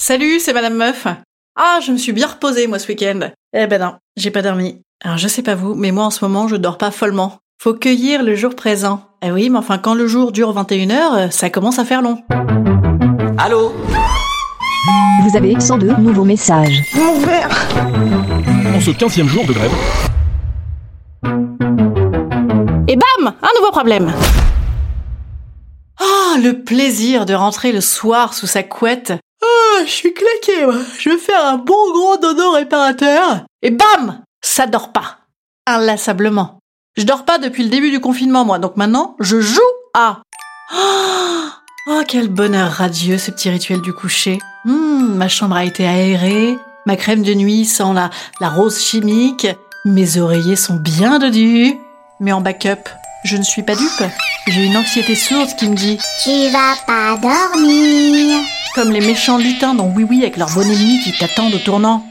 Salut, c'est Madame Meuf. Ah, je me suis bien reposée, moi, ce week-end. Eh ben non, j'ai pas dormi. Alors, je sais pas vous, mais moi, en ce moment, je dors pas follement. Faut cueillir le jour présent. Eh oui, mais enfin, quand le jour dure 21 heures, ça commence à faire long. Allô Vous avez 102 nouveaux messages. En ce 15e jour de grève, Et bam Un nouveau problème Ah, le plaisir de rentrer le soir sous sa couette. Ah, je suis claqué, moi. Je vais faire un bon gros dodo réparateur. Et bam Ça dort pas. Inlassablement. Je dors pas depuis le début du confinement, moi, donc maintenant, je joue à... Oh, quel bonheur radieux, ce petit rituel du coucher. Hmm, ma chambre a été aérée, ma crème de nuit sent la, la rose chimique, mes oreillers sont bien dodus. Mais en backup, je ne suis pas dupe. J'ai une anxiété sourde qui me dit Tu vas pas dormir. Comme les méchants lutins dans Oui Oui avec leur bonne ennemie qui t'attendent au tournant.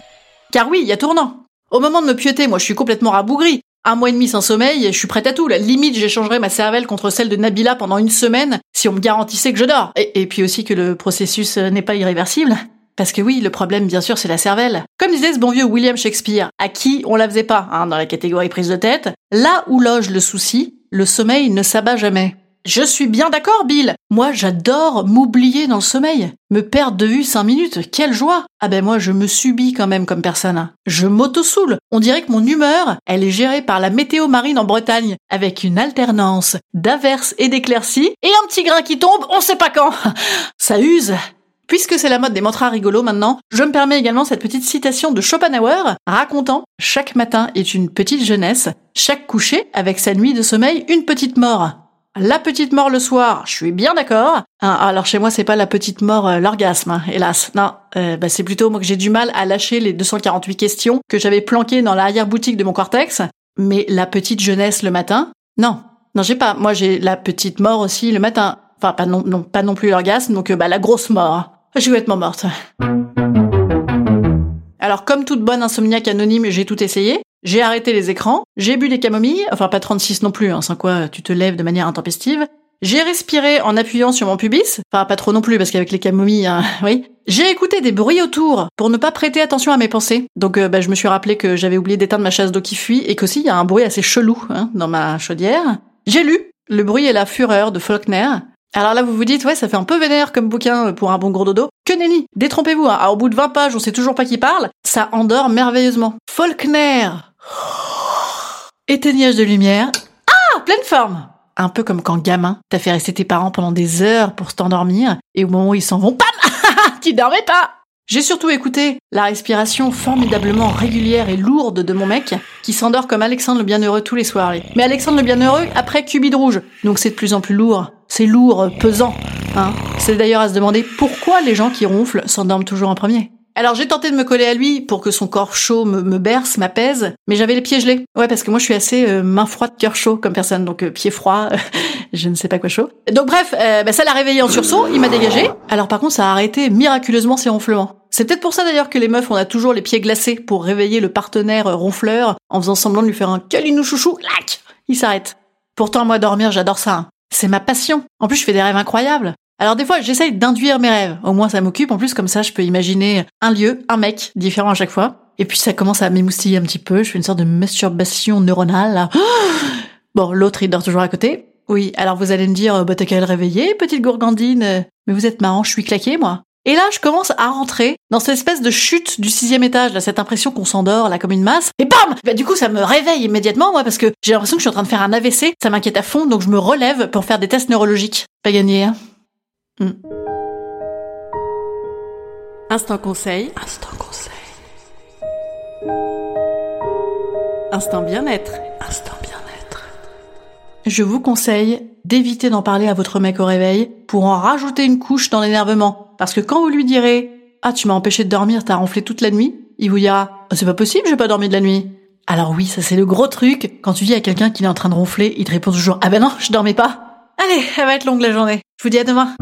Car oui, il y a tournant. Au moment de me pieuter, moi je suis complètement rabougri. Un mois et demi sans sommeil, je suis prête à tout. La limite, j'échangerais ma cervelle contre celle de Nabila pendant une semaine si on me garantissait que je dors. Et, et puis aussi que le processus euh, n'est pas irréversible. Parce que oui, le problème, bien sûr, c'est la cervelle. Comme disait ce bon vieux William Shakespeare, à qui on la faisait pas, hein, dans la catégorie prise de tête, là où loge le souci, le sommeil ne s'abat jamais. Je suis bien d'accord, Bill. Moi, j'adore m'oublier dans le sommeil. Me perdre de vue cinq minutes. Quelle joie. Ah ben moi, je me subis quand même comme personne. Je m'auto-soule. On dirait que mon humeur, elle est gérée par la météo marine en Bretagne, avec une alternance d'averses et d'éclaircies, et un petit grain qui tombe, on sait pas quand. Ça use. Puisque c'est la mode des mantras rigolos maintenant, je me permets également cette petite citation de Schopenhauer racontant Chaque matin est une petite jeunesse, chaque coucher avec sa nuit de sommeil une petite mort. La petite mort le soir, je suis bien d'accord. Hein, alors chez moi c'est pas la petite mort euh, l'orgasme, hein, hélas. Non, euh, bah, c'est plutôt moi que j'ai du mal à lâcher les 248 questions que j'avais planquées dans l'arrière-boutique de mon cortex. Mais la petite jeunesse le matin, non, non j'ai pas. Moi j'ai la petite mort aussi le matin. Enfin pas non, non pas non plus l'orgasme, donc euh, bah la grosse mort. Je suis complètement morte. Alors comme toute bonne insomniaque anonyme, j'ai tout essayé. J'ai arrêté les écrans, j'ai bu des camomilles, enfin pas 36 non plus, hein, sans quoi tu te lèves de manière intempestive. J'ai respiré en appuyant sur mon pubis, enfin pas trop non plus parce qu'avec les camomilles, hein, oui. J'ai écouté des bruits autour pour ne pas prêter attention à mes pensées. Donc euh, bah, je me suis rappelé que j'avais oublié d'éteindre ma chasse d'eau qui fuit et qu'aussi il y a un bruit assez chelou hein, dans ma chaudière. J'ai lu Le bruit et la fureur de Faulkner. Alors là, vous vous dites, ouais, ça fait un peu vénère comme bouquin pour un bon gros dodo. Que nenni Détrompez-vous, hein. Alors, au bout de 20 pages, on sait toujours pas qui parle. Ça endort merveilleusement. Faulkner Éteignage de lumière. Ah Pleine forme Un peu comme quand gamin, t'as fait rester tes parents pendant des heures pour t'endormir, et au moment où ils s'en vont, pam Tu dormais pas j'ai surtout écouté la respiration formidablement régulière et lourde de mon mec, qui s'endort comme Alexandre le Bienheureux tous les soirs. Mais Alexandre le Bienheureux après Cubide Rouge, donc c'est de plus en plus lourd. C'est lourd, pesant. Hein. C'est d'ailleurs à se demander pourquoi les gens qui ronflent s'endorment toujours en premier. Alors j'ai tenté de me coller à lui pour que son corps chaud me, berce, m'apaise, mais j'avais les pieds gelés. Ouais, parce que moi je suis assez euh, main froide, cœur chaud comme personne, donc euh, pieds froids, je ne sais pas quoi chaud. Donc bref, euh, bah, ça l'a réveillé en sursaut, il m'a dégagé. Alors par contre, ça a arrêté miraculeusement ses ronflements. C'est peut-être pour ça d'ailleurs que les meufs, on a toujours les pieds glacés pour réveiller le partenaire ronfleur en faisant semblant de lui faire un câlinou chouchou, lac Il s'arrête. Pourtant, moi, dormir, j'adore ça. hein. C'est ma passion. En plus, je fais des rêves incroyables. Alors des fois, j'essaye d'induire mes rêves. Au moins, ça m'occupe. En plus, comme ça, je peux imaginer un lieu, un mec différent à chaque fois. Et puis, ça commence à m'émoustiller un petit peu. Je fais une sorte de masturbation neuronale. Bon, l'autre, il dort toujours à côté. Oui, alors vous allez me dire, bah t'as qu'à le réveiller, petite gourgandine. Mais vous êtes marrant, je suis claquée, moi. Et là, je commence à rentrer dans cette espèce de chute du sixième étage, là, cette impression qu'on s'endort, là, comme une masse. Et bam Bah du coup, ça me réveille immédiatement, moi, parce que j'ai l'impression que je suis en train de faire un AVC. Ça m'inquiète à fond, donc je me relève pour faire des tests neurologiques. Pas gagné, hein Hmm. Instant conseil. Instant conseil. Instant bien-être. Instant bien-être. Je vous conseille d'éviter d'en parler à votre mec au réveil pour en rajouter une couche dans l'énervement. Parce que quand vous lui direz Ah, tu m'as empêché de dormir, t'as ronflé toute la nuit, il vous dira Ah, c'est pas possible, j'ai pas dormi de la nuit. Alors oui, ça c'est le gros truc. Quand tu dis à quelqu'un qu'il est en train de ronfler, il te répond toujours Ah ben non, je dormais pas. Allez, elle va être longue la journée. Je vous dis à demain.